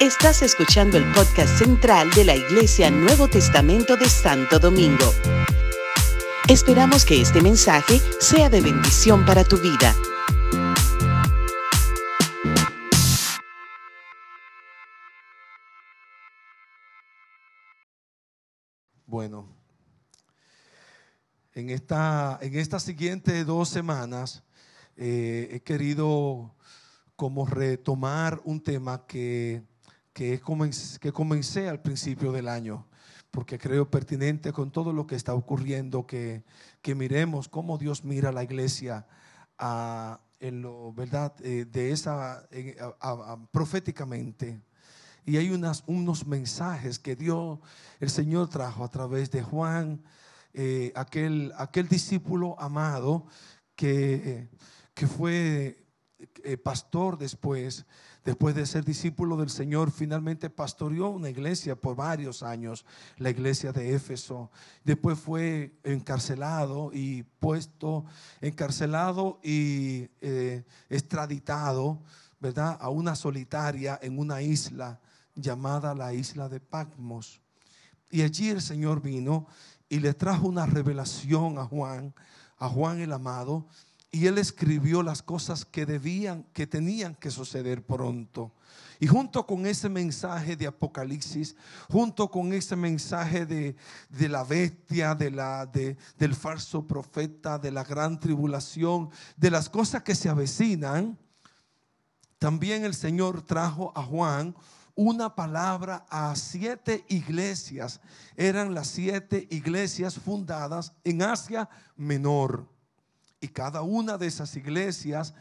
Estás escuchando el podcast central de la Iglesia Nuevo Testamento de Santo Domingo. Esperamos que este mensaje sea de bendición para tu vida. Bueno, en esta, en estas siguientes dos semanas eh, he querido como retomar un tema que, que, que comencé al principio del año, porque creo pertinente con todo lo que está ocurriendo, que, que miremos cómo Dios mira a la iglesia en lo, ¿verdad? Eh, de esa, proféticamente. Y hay unas, unos mensajes que Dios, el Señor trajo a través de Juan, eh, aquel, aquel discípulo amado que, que fue eh, pastor después, después de ser discípulo del Señor, finalmente pastoreó una iglesia por varios años, la iglesia de Éfeso. Después fue encarcelado y puesto, encarcelado y eh, extraditado, ¿verdad? A una solitaria en una isla llamada la isla de Patmos. Y allí el Señor vino y le trajo una revelación a Juan, a Juan el amado, y él escribió las cosas que debían, que tenían que suceder pronto. Y junto con ese mensaje de Apocalipsis, junto con ese mensaje de, la bestia, de la, de, del falso profeta, de la gran tribulación, de las cosas que se avecinan, también el Señor trajo a Juan una palabra a siete iglesias. Eran las siete iglesias fundadas en Asia Menor. Y cada una de esas iglesias,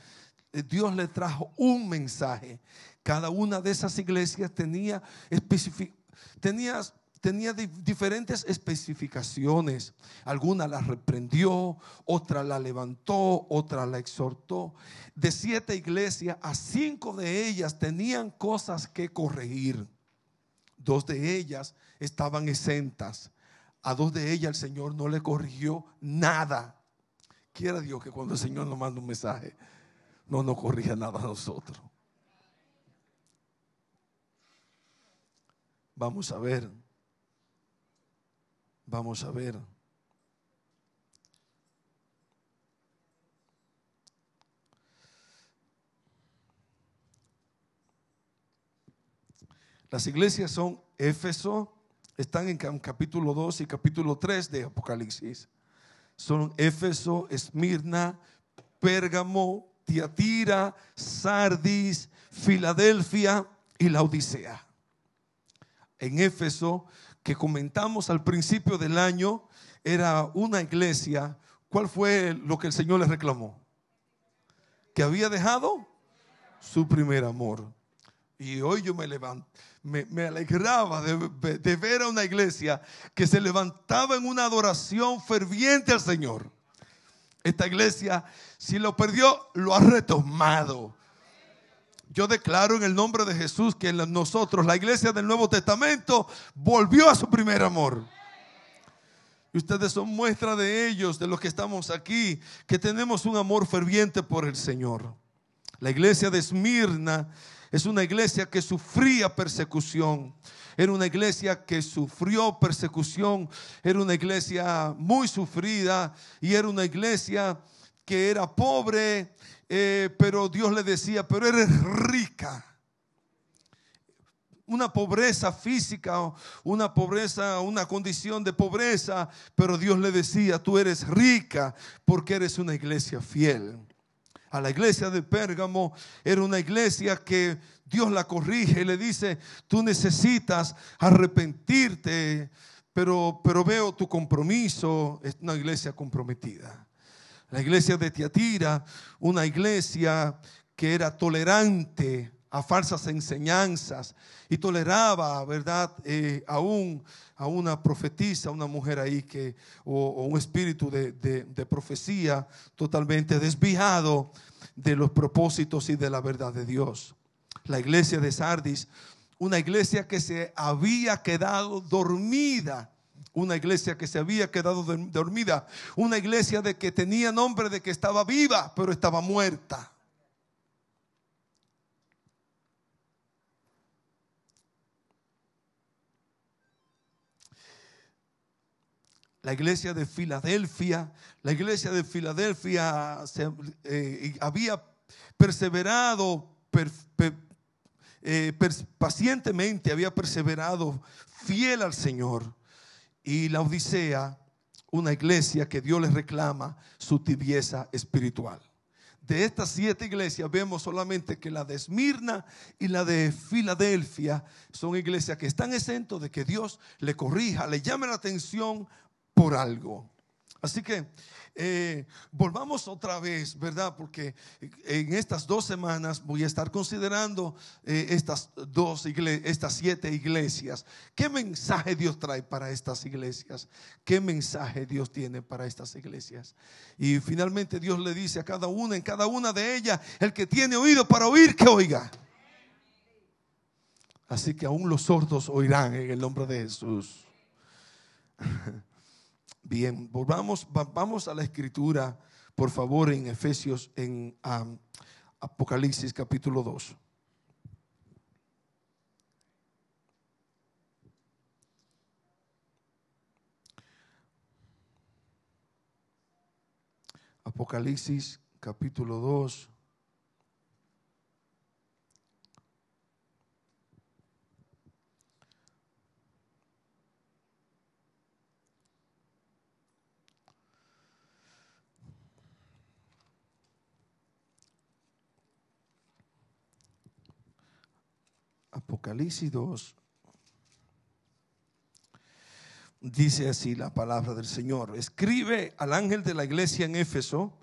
eh, Dios le trajo un mensaje. Cada una de esas iglesias tenía, diferentes especificaciones. Alguna la reprendió, otra la levantó, otra la exhortó. De siete iglesias, a cinco de ellas tenían cosas que corregir. Dos de ellas estaban exentas. A dos de ellas el Señor no le corrigió nada. Quiera Dios que cuando el Señor nos manda un mensaje, no nos corrija nada a nosotros. Vamos a ver. Vamos a ver. Las iglesias son Éfeso, están en capítulo 2 y capítulo 3 de Apocalipsis son Éfeso, Esmirna, Pérgamo, Tiatira, Sardis, Filadelfia y la Odisea. En Éfeso, que comentamos al principio del año, era una iglesia. ¿Cuál fue lo que el Señor le reclamó? Que había dejado su primer amor. Y hoy yo me levanto, me, alegraba de, de, ver a una iglesia que se levantaba en una adoración ferviente al Señor. Esta iglesia, si lo perdió, lo ha retomado. Yo declaro en el nombre de Jesús que nosotros, la iglesia del Nuevo Testamento, volvió a su primer amor. Y ustedes son muestra de ellos, de los que estamos aquí, que tenemos un amor ferviente por el Señor. La iglesia de Esmirna es una iglesia que sufría persecución. Era una iglesia que sufrió persecución. Era una iglesia muy sufrida. Y era una iglesia que era pobre. Eh, pero Dios le decía, pero eres rica una pobreza física, una pobreza, una condición de pobreza, pero Dios le decía, tú eres rica porque eres una iglesia fiel a la iglesia de Pérgamo era una iglesia que Dios la corrige y le dice, tú necesitas arrepentirte, pero, pero veo tu compromiso, es una iglesia comprometida. La iglesia de Tiatira, una iglesia que era tolerante a falsas enseñanzas y toleraba, ¿verdad? Eh, aún a una profetisa, una mujer ahí que, o, un espíritu de, de, profecía totalmente desviado de los propósitos y de la verdad de Dios. La iglesia de Sardis, una iglesia que se había quedado dormida una iglesia que se había quedado dormida, una iglesia de que tenía nombre de que estaba viva, pero estaba muerta. La iglesia de Filadelfia. La iglesia de Filadelfia eh, había perseverado eh, pacientemente, había perseverado fiel al Señor. Y la Odisea, una iglesia que Dios les reclama su tibieza espiritual de estas siete iglesias vemos solamente que la de Esmirna y la de Filadelfia son iglesias que están exentos de que Dios le corrija, le llame la atención por algo. Así que eh, volvamos otra vez, ¿verdad? Porque en estas dos semanas voy a estar considerando eh, estas dos iglesias, estas siete iglesias. ¿Qué mensaje Dios trae para estas iglesias? ¿Qué mensaje Dios tiene para estas iglesias? Y finalmente Dios le dice a cada una, en cada una de ellas, el que tiene oído para oír, que oiga. Así que aún los sordos oirán en el nombre de Jesús. Bien, volvamos, vamos a la escritura, por favor, en Efesios, en Apocalipsis capítulo 2. Apocalipsis capítulo 2. Apocalipsis 2. Dice así la palabra del Señor. Escribe al ángel de la iglesia en Éfeso,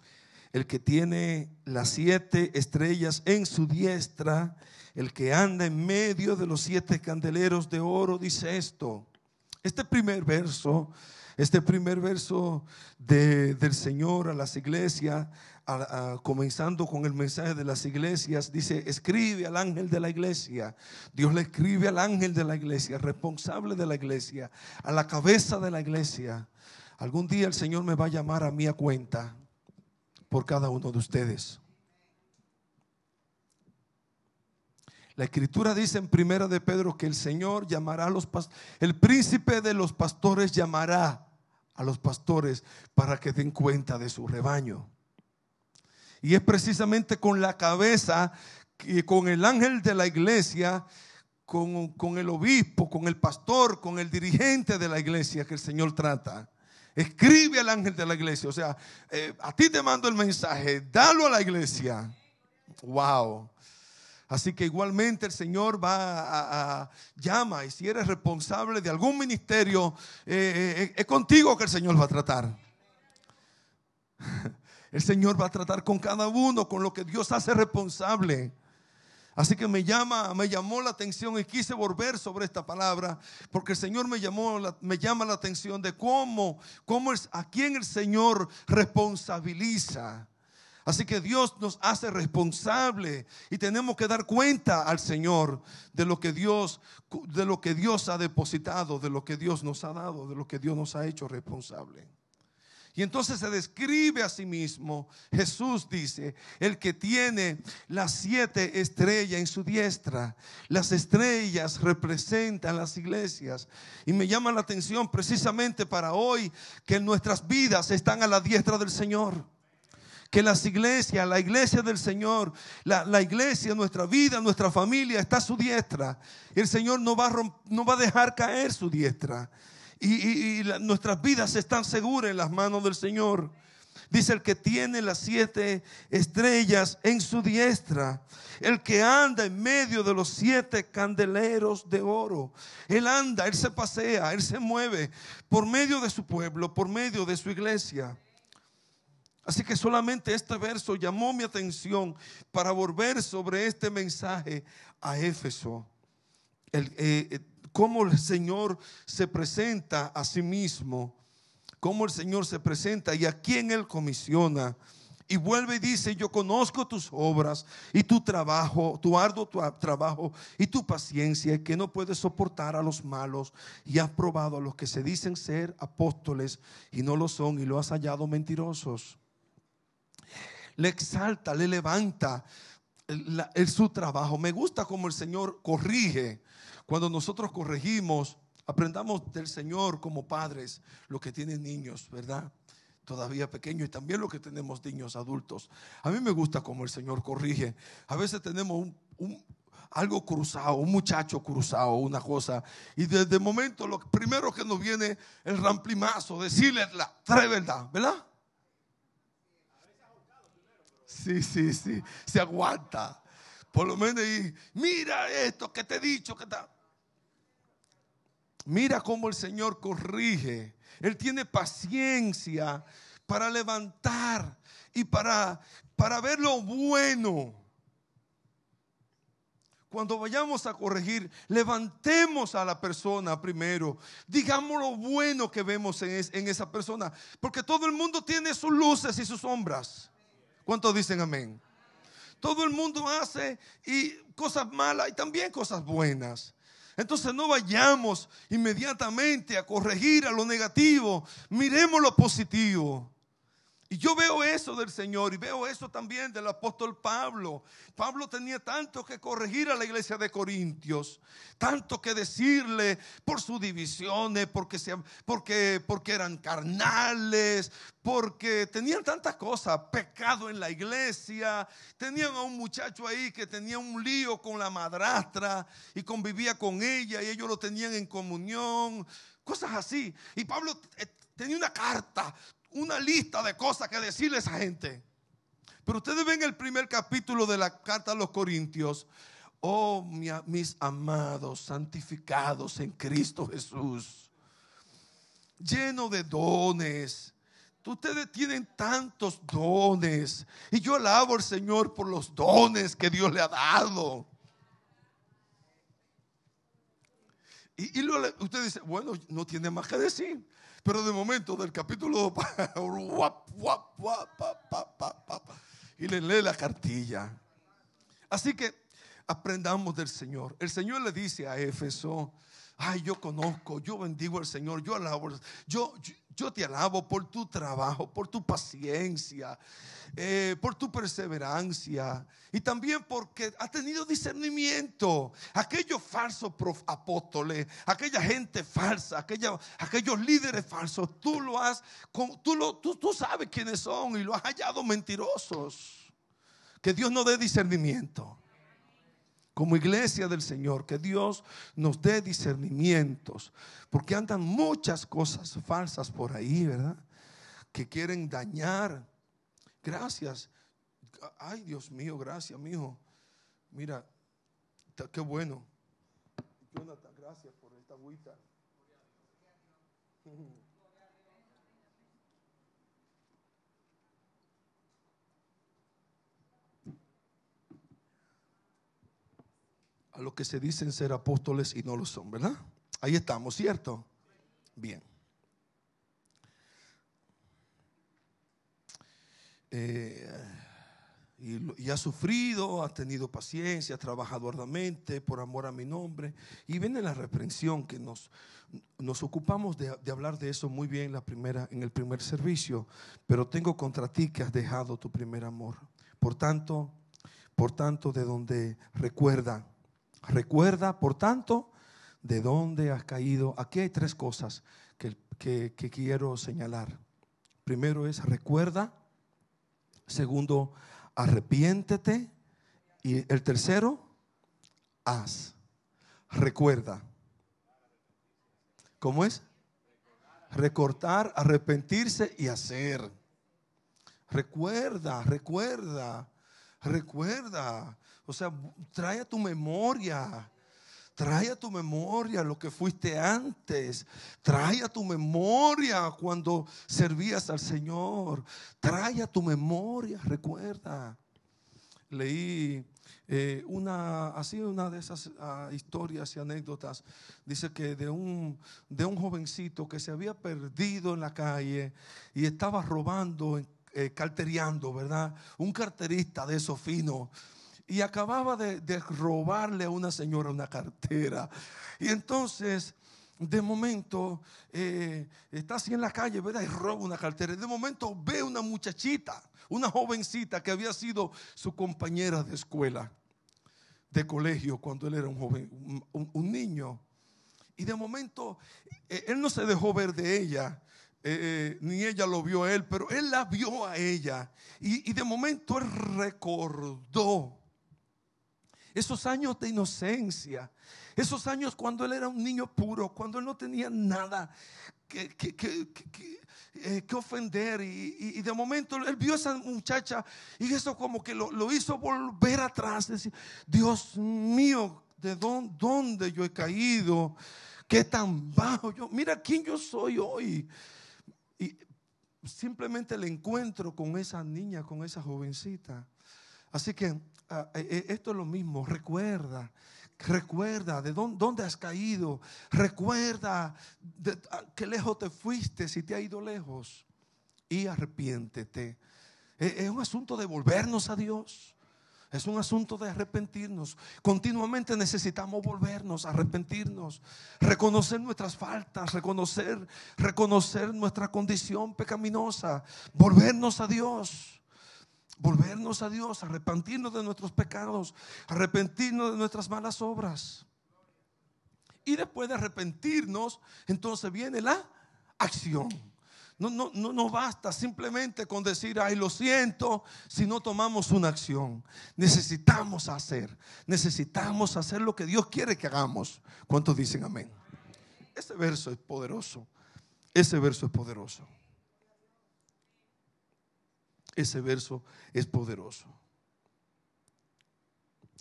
el que tiene las siete estrellas en su diestra, el que anda en medio de los siete candeleros de oro, dice esto. Este primer verso, este primer verso del Señor a las iglesias, comenzando con el mensaje de las iglesias, dice, escribe al ángel de la iglesia. Dios le escribe al ángel de la iglesia, responsable de la iglesia, a la cabeza de la iglesia. Algún día el Señor me va a llamar a mí a cuenta por cada uno de ustedes. La escritura dice en primera de Pedro que el Señor llamará a los el príncipe de los pastores llamará a los pastores para que den cuenta de su rebaño. Y es precisamente con la cabeza, con el ángel de la iglesia, con, el obispo, con el pastor, con el dirigente de la iglesia que el Señor trata. Escribe al ángel de la iglesia. O sea, eh, a ti te mando el mensaje, dalo a la iglesia. Wow. Así que igualmente el Señor va a, llama y si eres responsable de algún ministerio, eh, eh, es contigo que el Señor va a tratar. El Señor va a tratar con cada uno, con lo que Dios hace responsable. Así que me llama, me llamó la atención y quise volver sobre esta palabra, porque el Señor me llamó, me llama la atención de cómo, cómo es, a quién el Señor responsabiliza. Así que Dios nos hace responsable y tenemos que dar cuenta al Señor de lo que Dios, de lo que Dios ha depositado, de lo que Dios nos ha dado, de lo que Dios nos ha hecho responsable. Y entonces se describe a sí mismo. Jesús dice, el que tiene las siete estrellas en su diestra. Las estrellas representan las iglesias. Y me llama la atención precisamente para hoy que nuestras vidas están a la diestra del Señor que las iglesias, la iglesia del Señor, la, iglesia, nuestra vida, nuestra familia está a su diestra. El Señor no va no va a dejar caer su diestra y, nuestras vidas están seguras en las manos del Señor. Dice el que tiene las siete estrellas en su diestra, el que anda en medio de los siete candeleros de oro. Él anda, él se pasea, él se mueve por medio de su pueblo, por medio de su iglesia. Así que solamente este verso llamó mi atención para volver sobre este mensaje a Éfeso. El, eh, eh, cómo el Señor se presenta a sí mismo, cómo el Señor se presenta y a quién Él comisiona. Y vuelve y dice, yo conozco tus obras y tu trabajo, tu arduo trabajo y tu paciencia, que no puedes soportar a los malos y has probado a los que se dicen ser apóstoles y no lo son y lo has hallado mentirosos. Le exalta, le levanta el, su trabajo. Me gusta como el Señor corrige cuando nosotros corregimos Aprendamos del Señor como padres, los que tienen niños, ¿verdad? Todavía pequeños y también los que tenemos niños adultos. A mí me gusta como el Señor corrige. A veces tenemos un, algo cruzado, un muchacho cruzado, una cosa. Y desde el momento, lo primero que nos viene el ramplimazo, decirle la tres verdad, ¿verdad? Sí, sí, sí, se aguanta. Por lo menos, y, mira esto que te he dicho, que está. Mira cómo el Señor corrige. Él tiene paciencia para levantar y para, para ver lo bueno. Cuando vayamos a corregir, levantemos a la persona primero. Digamos lo bueno que vemos en, en esa persona. Porque todo el mundo tiene sus luces y sus sombras. ¿Cuántos dicen amén? Todo el mundo hace y cosas malas y también cosas buenas. Entonces no vayamos inmediatamente a corregir a lo negativo, miremos lo positivo. Y yo veo eso del Señor y veo eso también del apóstol Pablo. Pablo tenía tanto que corregir a la iglesia de Corintios, tanto que decirle por sus divisiones, porque, porque, porque eran carnales, porque tenían tantas cosas, pecado en la iglesia, tenían a un muchacho ahí que tenía un lío con la madrastra y convivía con ella y ellos lo tenían en comunión, cosas así. Y Pablo eh, tenía una carta una lista de cosas que decirle a esa gente. Pero ustedes ven el primer capítulo de la carta a los Corintios. Oh, mis amados, santificados en Cristo Jesús, lleno de dones. Ustedes tienen tantos dones. Y yo alabo al Señor por los dones que Dios le ha dado. Y, y usted dice, bueno, no tiene más que decir. Pero de momento, del capítulo y le lee la cartilla. Así que aprendamos del Señor. El Señor le dice a Éfeso, ay, yo conozco, yo bendigo al Señor, yo alabo, yo, yo te alabo por tu trabajo, por tu paciencia, eh, por tu perseverancia y también porque has tenido discernimiento. Aquellos falsos apóstoles, aquella gente falsa, aquellos líderes falsos, tú lo has, tú, lo, tú, tú sabes quiénes son y lo has hallado mentirosos. Que Dios no dé discernimiento como iglesia del Señor, que Dios nos dé discernimientos, porque andan muchas cosas falsas por ahí, ¿verdad? Que quieren dañar. Gracias. Ay, Dios mío, gracias, mi hijo. Mira, qué bueno. Gracias por esta agüita. los que se dicen ser apóstoles y no lo son, ¿verdad? Ahí estamos, ¿cierto? Bien. Eh, y, ha sufrido, ha tenido paciencia, ha trabajado arduamente por amor a mi nombre. Y viene la reprensión que nos, nos ocupamos de, de, hablar de eso muy bien la primera, en el primer servicio. Pero tengo contra ti que has dejado tu primer amor. Por tanto, por tanto, de donde recuerda Recuerda, por tanto, de dónde has caído. Aquí hay tres cosas que, quiero señalar. Primero es recuerda. Segundo, arrepiéntete. Y el tercero, haz. Recuerda. ¿Cómo es? Recortar, arrepentirse y hacer. Recuerda, recuerda, recuerda. O sea, trae a tu memoria. Trae a tu memoria lo que fuiste antes. Trae a tu memoria cuando servías al Señor. Trae a tu memoria, recuerda. Leí eh, una, así una de esas ah, historias y anécdotas. Dice que de un, de un jovencito que se había perdido en la calle y estaba robando, eh, carteriando, ¿verdad? Un carterista de esos finos y acababa de, robarle a una señora una cartera. Y entonces, de momento, eh, está así en la calle, ¿verdad? Y roba una cartera. Y de momento ve una muchachita, una jovencita que había sido su compañera de escuela, de colegio, cuando él era un joven, un, niño. y de momento eh, él no se dejó ver de ella. Eh, ni ella lo vio a él, pero él la vio a ella. Y, y de momento él recordó esos años de inocencia, esos años cuando él era un niño puro, cuando él no tenía nada que, que, que, eh, ofender. Y, de momento él vio a esa muchacha y eso como que lo, hizo volver atrás. Decir, Dios mío, ¿de dónde, yo he caído? ¿Qué tan bajo yo? Mira quién yo soy hoy. Y simplemente el encuentro con esa niña, con esa jovencita. Así que esto es lo mismo. Recuerda Recuerda de dónde, has caído. Recuerda de qué lejos te fuiste si te ha ido lejos. Y arrepiéntete. E, es un asunto de volvernos a Dios. Es un asunto de arrepentirnos. Continuamente necesitamos volvernos, arrepentirnos, reconocer nuestras faltas, reconocer, reconocer nuestra condición pecaminosa, volvernos a Dios volvernos a Dios, arrepentirnos de nuestros pecados, arrepentirnos de nuestras malas obras. Y después de arrepentirnos, entonces viene la acción. No, no, no, basta simplemente con decir, ay, lo siento, si no tomamos una acción. Necesitamos hacer, necesitamos hacer lo que Dios quiere que hagamos. ¿Cuántos dicen amén? Ese verso es poderoso. Ese verso es poderoso. Ese verso es poderoso.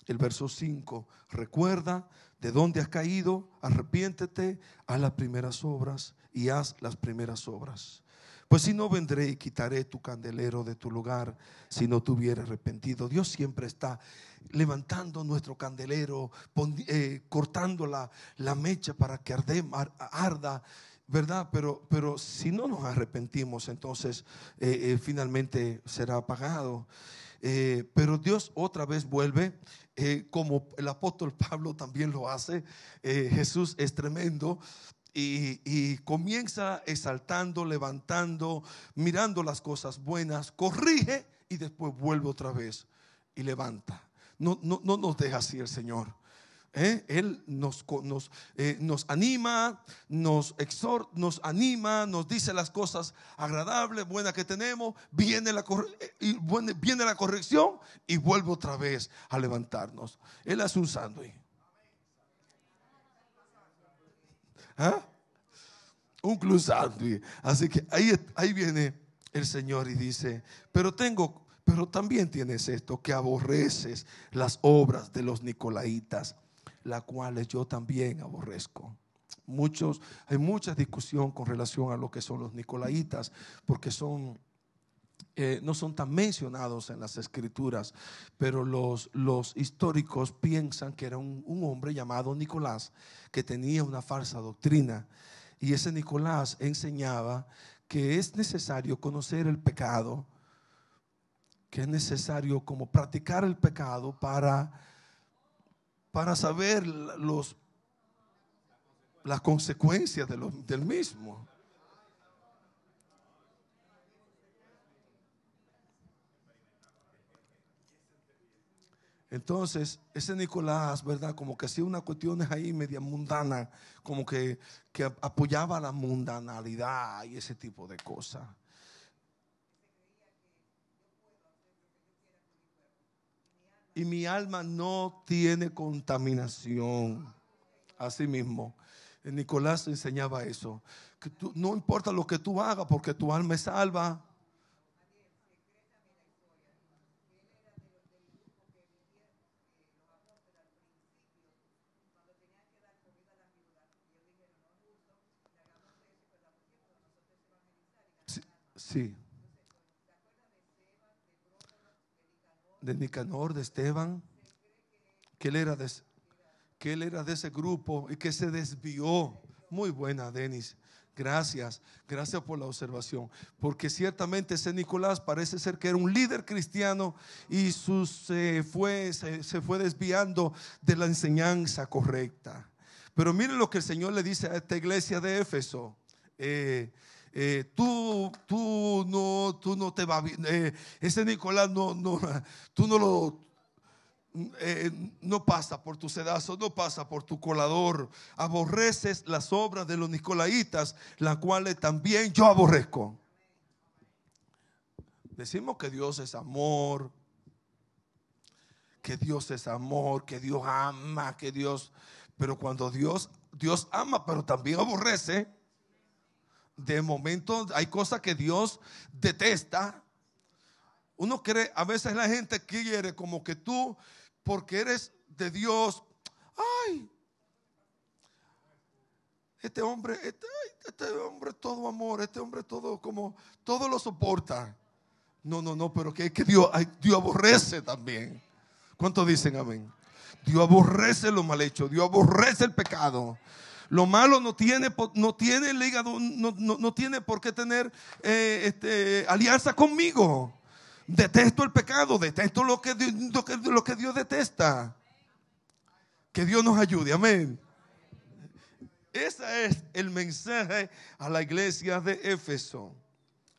El verso 5, recuerda de dónde has caído, arrepiéntete, haz las primeras obras y haz las primeras obras. Pues si no vendré y quitaré tu candelero de tu lugar, si no te hubiera arrepentido. Dios siempre está levantando nuestro candelero, eh, cortando la, mecha para que arda ¿verdad? Pero, pero si no nos arrepentimos, entonces eh, eh, finalmente será apagado. Eh, pero Dios otra vez vuelve, como el apóstol Pablo también lo hace. Jesús es tremendo. Y, y, comienza exaltando, levantando, mirando las cosas buenas, corrige y después vuelve otra vez y levanta. No, no, no nos deja así el Señor. ¿Eh? Él nos, nos, eh, nos, anima, nos exhorta, nos anima, nos dice las cosas agradables, buenas que tenemos, viene la, eh, viene la corrección y vuelve otra vez a levantarnos. Él hace un sándwich. ¿Ah? Un club sándwich. Así que ahí, ahí viene el Señor y dice, pero tengo, pero también tienes esto, que aborreces las obras de los nicolaitas las cuales yo también aborrezco. Muchos, hay mucha discusión con relación a lo que son los nicolaitas, porque son, eh, no son tan mencionados en las escrituras, pero los, los históricos piensan que era un, un hombre llamado Nicolás, que tenía una falsa doctrina. Y ese Nicolás enseñaba que es necesario conocer el pecado, que es necesario como practicar el pecado para para saber los, las consecuencias de del mismo. Entonces, ese Nicolás, ¿verdad? Como que hacía unas cuestiones ahí media mundana, como que, que apoyaba la mundanalidad y ese tipo de cosas. Y mi alma no tiene contaminación. Así mismo, Nicolás enseñaba eso. Que no importa lo que tú hagas porque tu alma es salva. sí. De Nicanor, de Esteban, que él era de, que él era de ese grupo y que se desvió. Muy buena, Denis. Gracias, gracias por la observación. Porque ciertamente ese Nicolás parece ser que era un líder cristiano y se, fue, se, fue desviando de la enseñanza correcta. Pero miren lo que el Señor le dice a esta iglesia de Éfeso. Eh, eh, tú, tú, no, tú no te va bien. Eh, ese Nicolás no, no, tú no lo, eh, no pasa por tu sedazo, no pasa por tu colador. Aborreces las obras de los nicolaitas, las cuales también yo aborrezco. Decimos que Dios es amor, que Dios es amor, que Dios ama, que Dios, pero cuando Dios, Dios ama, pero también aborrece, de momento hay cosas que Dios detesta. Uno cree, a veces la gente quiere como que tú, porque eres de Dios, ay, este hombre, este, este hombre todo amor, este hombre todo como, todo lo soporta. No, no, no, pero que, que Dios, Dios aborrece también. ¿Cuántos dicen amén? Dios aborrece lo mal hecho, Dios aborrece el pecado. Lo malo no tiene, no tiene el hígado, no, tiene por qué tener eh, este, alianza conmigo. Detesto el pecado, detesto lo que, lo que, lo que Dios detesta. Que Dios nos ayude, amén. Ese es el mensaje a la iglesia de Éfeso.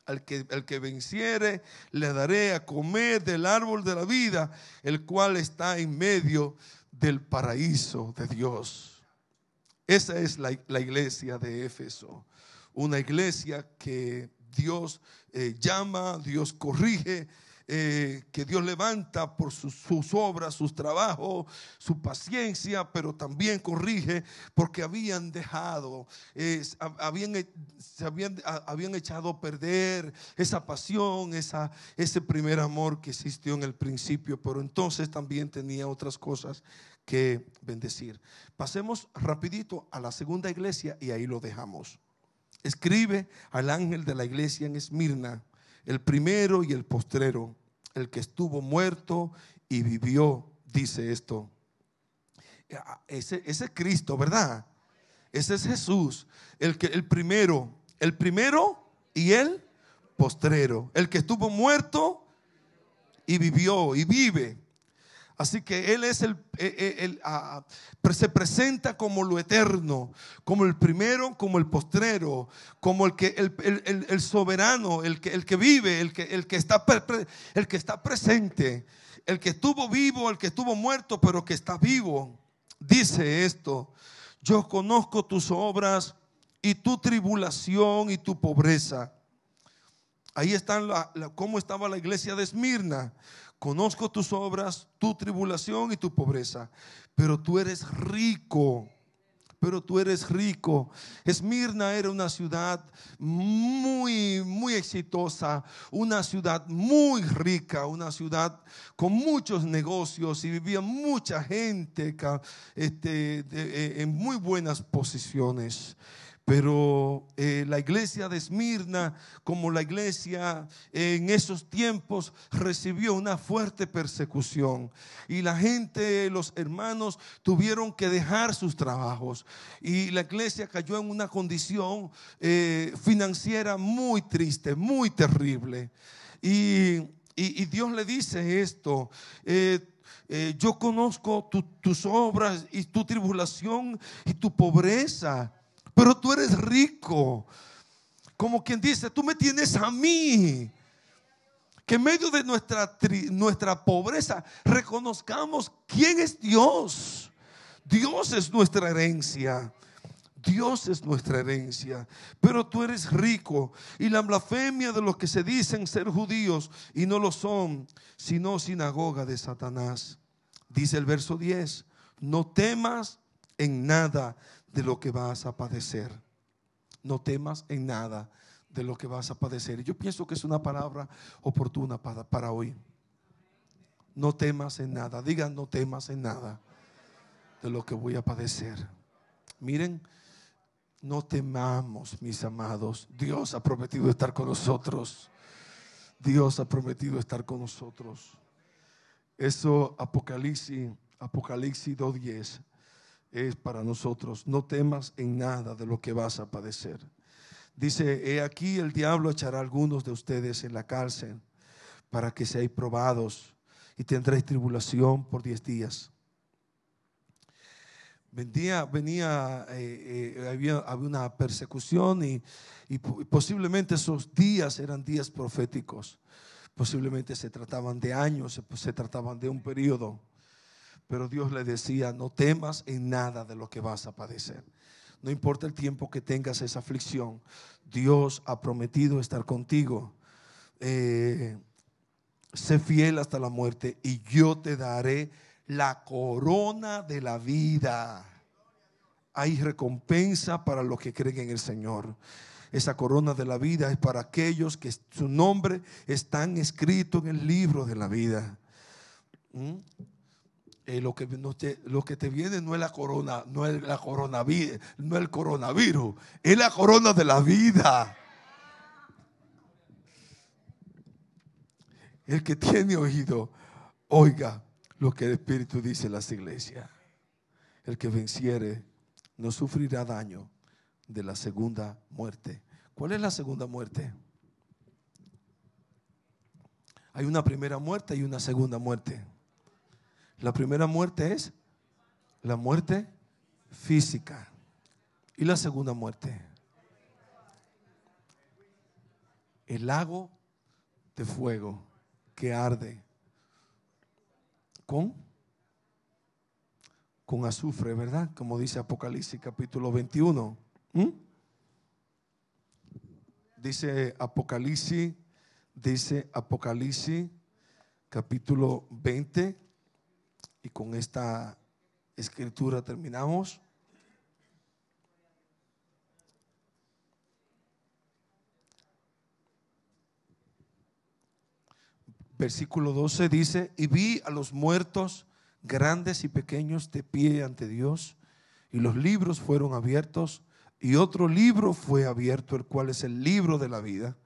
Al que, el que venciere, le daré a comer del árbol de la vida, el cual está en medio del paraíso de Dios. Esa es la, iglesia de Éfeso. Una iglesia que Dios eh, llama, Dios corrige, eh, que Dios levanta por sus, obras, sus trabajos, su paciencia, pero también corrige porque habían dejado, habían, se habían, habían, echado a perder esa pasión, esa, ese primer amor que existió en el principio, pero entonces también tenía otras cosas que bendecir. Pasemos rapidito a la segunda iglesia y ahí lo dejamos. Escribe al ángel de la iglesia en Esmirna, el primero y el postrero, el que estuvo muerto y vivió, dice esto. Ese, ese es Cristo, ¿verdad? Ese es Jesús, el que el primero, el primero y el postrero, el que estuvo muerto y vivió y vive. Así que Él es el, eh, ah, se presenta como lo eterno, como el primero, como el postrero, como el que el, soberano, el que, el que vive, el que, el, que está, el que está presente, el que estuvo vivo, el que estuvo muerto, pero que está vivo. Dice esto: Yo conozco tus obras y tu tribulación y tu pobreza. Ahí está cómo estaba la iglesia de Esmirna conozco tus obras, tu tribulación y tu pobreza, pero tú eres rico. Pero tú eres rico. Esmirna era una ciudad muy, muy exitosa, una ciudad muy rica, una ciudad con muchos negocios y vivía mucha gente este, eh, en muy buenas posiciones. Pero eh, la iglesia de Esmirna, como la iglesia en esos tiempos, recibió una fuerte persecución. Y la gente, los hermanos, tuvieron que dejar sus trabajos. Y la iglesia cayó en una condición eh, financiera muy triste, muy terrible. Y, Dios le dice esto. Eh, yo conozco tus obras y tu tribulación y tu pobreza pero tú eres rico. Como quien dice, tú me tienes a mí. Que en medio de nuestra, nuestra pobreza reconozcamos quién es Dios. Dios es nuestra herencia. Dios es nuestra herencia, pero tú eres rico y la blasfemia de los que se dicen ser judíos y no lo son, sino sinagoga de Satanás. Dice el verso 10, no temas en nada, de lo que vas a padecer. No temas en nada de lo que vas a padecer. Yo pienso que es una palabra oportuna para, para hoy. No temas en nada. Digan, no temas en nada de lo que voy a padecer. Miren, no temamos, mis amados. Dios ha prometido estar con nosotros. Dios ha prometido estar con nosotros. Eso, Apocalipsis, Apocalipsis 2.10 es para nosotros. No temas en nada de lo que vas a padecer. Dice, he aquí el diablo echará a algunos de ustedes en la cárcel para que seáis probados y tendréis tribulación por diez días. Venía, venía eh, eh, había, había, una persecución y, y posiblemente esos días eran días proféticos. Posiblemente se trataban de años, se trataban de un periodo. Pero Dios le decía, no temas en nada de lo que vas a padecer. No importa el tiempo que tengas esa aflicción, Dios ha prometido estar contigo. Eh, sé fiel hasta la muerte y yo te daré la corona de la vida. Hay recompensa para los que creen en el Señor. Esa corona de la vida es para aquellos que su nombre están escrito en el libro de la vida. ¿Mm? Eh, lo, que, te, lo que te viene no es la corona, no es la coronavirus, no es el coronavirus, es la corona de la vida. El que tiene oído, oiga lo que el Espíritu dice en las iglesias. El que venciere no sufrirá daño de la segunda muerte. ¿Cuál es la segunda muerte? Hay una primera muerte y una segunda muerte. La primera muerte es la muerte física. Y la segunda muerte, el lago de fuego que arde con, con azufre, ¿verdad? Como dice Apocalipsis capítulo 21. ¿Mm? Dice Apocalipsis, dice Apocalipsis capítulo 20 y con esta escritura terminamos. Versículo 12 dice, y vi a los muertos grandes y pequeños de pie ante Dios, y los libros fueron abiertos, y otro libro fue abierto, el cual es el libro de la vida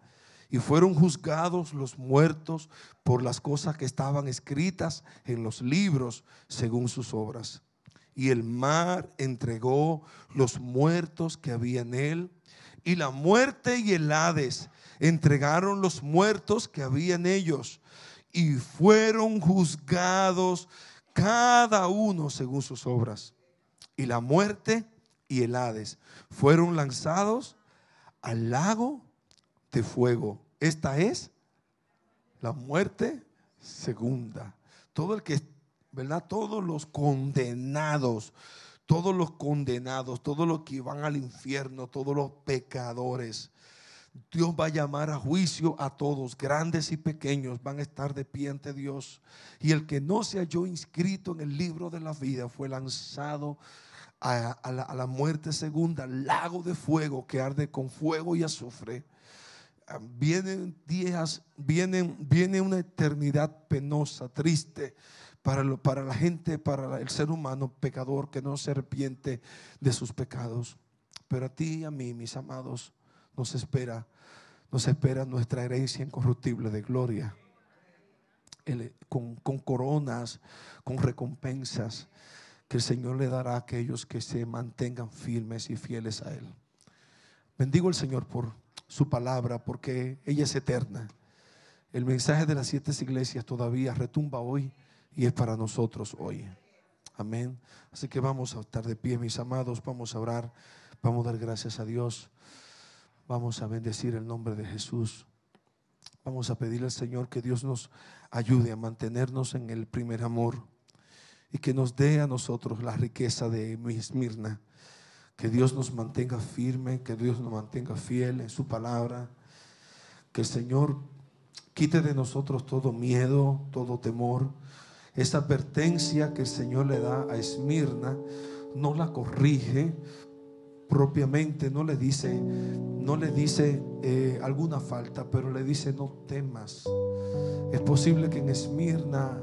y fueron juzgados los muertos por las cosas que estaban escritas en los libros según sus obras. Y el mar entregó los muertos que había en él, y la muerte y el Hades entregaron los muertos que había en ellos, y fueron juzgados cada uno según sus obras. Y la muerte y el Hades fueron lanzados al lago de fuego. Esta es la muerte segunda. Todo el que, ¿verdad? Todos los condenados, todos los condenados, todos los que van al infierno, todos los pecadores. Dios va a llamar a juicio a todos, grandes y pequeños, van a estar de pie ante Dios. Y el que no se halló inscrito en el libro de la vida fue lanzado a, la, a la muerte segunda, lago de fuego que arde con fuego y azufre vienen días, viene una eternidad penosa, triste para, para la gente, para el ser humano pecador que no se arrepiente de sus pecados. Pero a ti y a mí, mis amados, nos espera, nos espera nuestra herencia incorruptible de gloria. con, con coronas, con recompensas que el Señor le dará a aquellos que se mantengan firmes y fieles a Él. Bendigo al Señor por su palabra porque ella es eterna. El mensaje de las siete iglesias todavía retumba hoy y es para nosotros hoy. Amén. Así que vamos a estar de pie, mis amados, vamos a orar, vamos a dar gracias a Dios, vamos a bendecir el nombre de Jesús. Vamos a pedirle al Señor que Dios nos ayude a mantenernos en el primer amor y que nos dé a nosotros la riqueza de Esmirna que Dios nos mantenga firme, que Dios nos mantenga fiel en su palabra. Que el Señor quite de nosotros todo miedo, todo temor. Esa advertencia que el Señor le da a Esmirna, no la corrige propiamente, no le dice, no le dice eh, alguna falta, pero le dice no temas. Es posible que en Esmirna,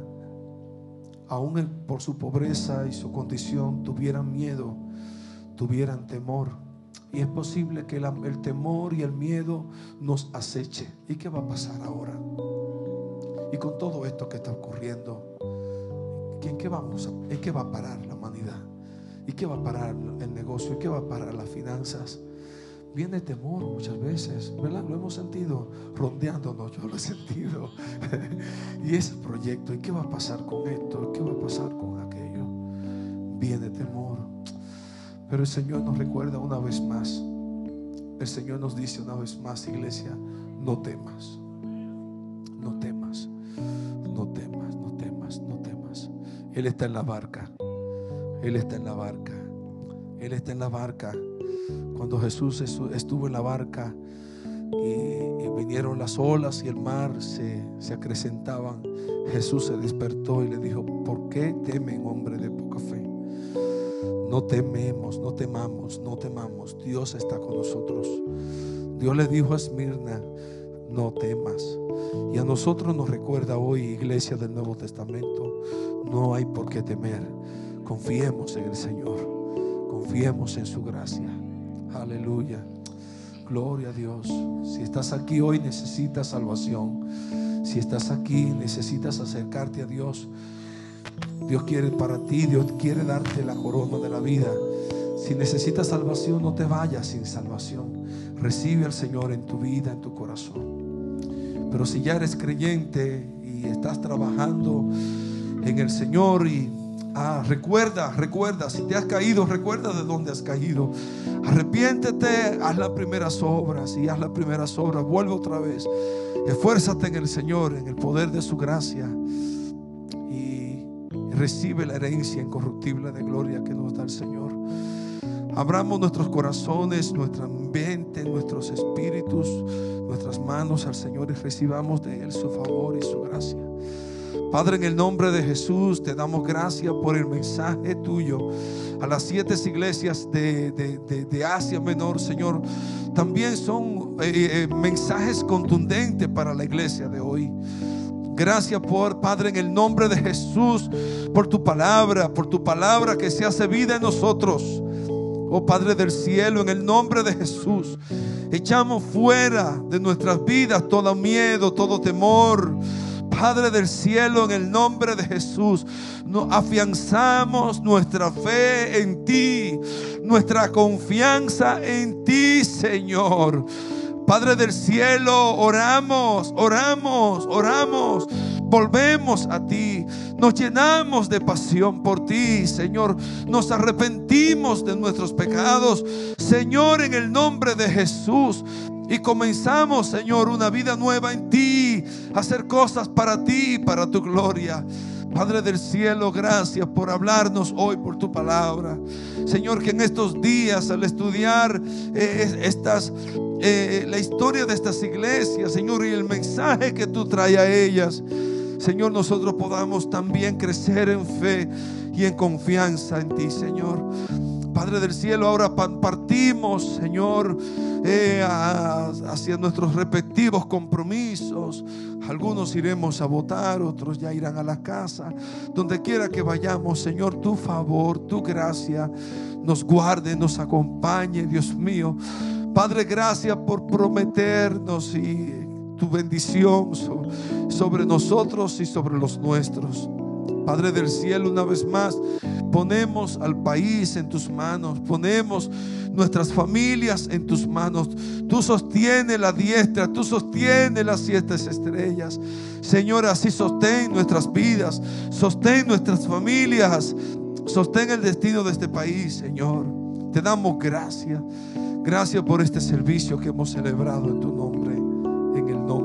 aún por su pobreza y su condición, tuvieran miedo tuvieran temor. Y es posible que el, temor y el miedo nos aceche. ¿Y qué va a pasar ahora? Y con todo esto que está ocurriendo, ¿en qué, vamos ¿en qué va a parar la humanidad? ¿Y qué va a parar el negocio? ¿Y qué va a parar las finanzas? Viene temor muchas veces, ¿verdad? Lo hemos sentido rondeándonos, yo lo he sentido. y ese proyecto, ¿y qué va a pasar con esto? ¿Qué va a pasar con aquello? Viene temor. Pero el Señor nos recuerda una vez más. El Señor nos dice una vez más, iglesia, no temas. No temas. No temas, no temas, no temas. Él está en la barca. Él está en la barca. Él está en la barca. Cuando Jesús estuvo en la barca y, vinieron las olas y el mar se, se acrecentaban, Jesús se despertó y le dijo, ¿por qué temen hombre de? No tememos, no temamos, no temamos. Dios está con nosotros. Dios le dijo a Esmirna, no temas. Y a nosotros nos recuerda hoy, iglesia del Nuevo Testamento, no hay por qué temer. Confiemos en el Señor. Confiemos en su gracia. Aleluya. Gloria a Dios. Si estás aquí hoy necesitas salvación. Si estás aquí necesitas acercarte a Dios. Dios quiere para ti, Dios quiere darte la corona de la vida. Si necesitas salvación, no te vayas sin salvación. Recibe al Señor en tu vida, en tu corazón. Pero si ya eres creyente y estás trabajando en el Señor y Ah, recuerda, recuerda, si te has caído, recuerda de dónde has caído. Arrepiéntete, haz las primeras obras y haz las primeras obras. Vuelve otra vez. Esfuérzate en el Señor, en el poder de su gracia. Recibe la herencia incorruptible de gloria que nos da el Señor. Abramos nuestros corazones, nuestra mente, nuestros espíritus, nuestras manos al Señor y recibamos de Él su favor y su gracia. Padre, en el nombre de Jesús te damos gracias por el mensaje tuyo a las siete iglesias de, Asia Menor, Señor. También son eh, eh, mensajes contundentes para la iglesia de hoy. Gracias por, Padre, en el nombre de Jesús, por tu palabra, por tu palabra que se hace vida en nosotros. Oh Padre del cielo, en el nombre de Jesús, echamos fuera de nuestras vidas todo miedo, todo temor Padre del cielo, en el nombre de Jesús, nos afianzamos nuestra fe en ti, nuestra confianza en ti, Señor. Padre del cielo, oramos, oramos, oramos. Volvemos a ti. Nos llenamos de pasión por ti, Señor. Nos arrepentimos de nuestros pecados. Señor, en el nombre de Jesús. Y comenzamos, Señor, una vida nueva en ti. Hacer cosas para ti, para tu gloria. Padre del cielo, gracias por hablarnos hoy por tu palabra. Señor, que en estos días al estudiar eh, estas, eh, la historia de estas iglesias, Señor, y el mensaje que tú traes a ellas, Señor, nosotros podamos también crecer en fe y en confianza en ti, Señor. Padre del cielo, ahora partimos, Señor, eh, hacia nuestros respectivos compromisos. Algunos iremos a votar, otros ya irán a la casa. Donde quiera que vayamos, Señor, tu favor, tu gracia nos guarde, nos acompañe, Dios mío. Padre, gracias por prometernos y tu bendición sobre nosotros y sobre los nuestros. Padre del cielo, una vez más, ponemos al país en tus manos, ponemos nuestras familias en tus manos. Tú sostienes la diestra, tú sostienes las siete estrellas. Señor, así sostén nuestras vidas, sostén nuestras familias, sostén el destino de este país, Señor. Te damos gracias. Gracias por este servicio que hemos celebrado en tu nombre, en el nombre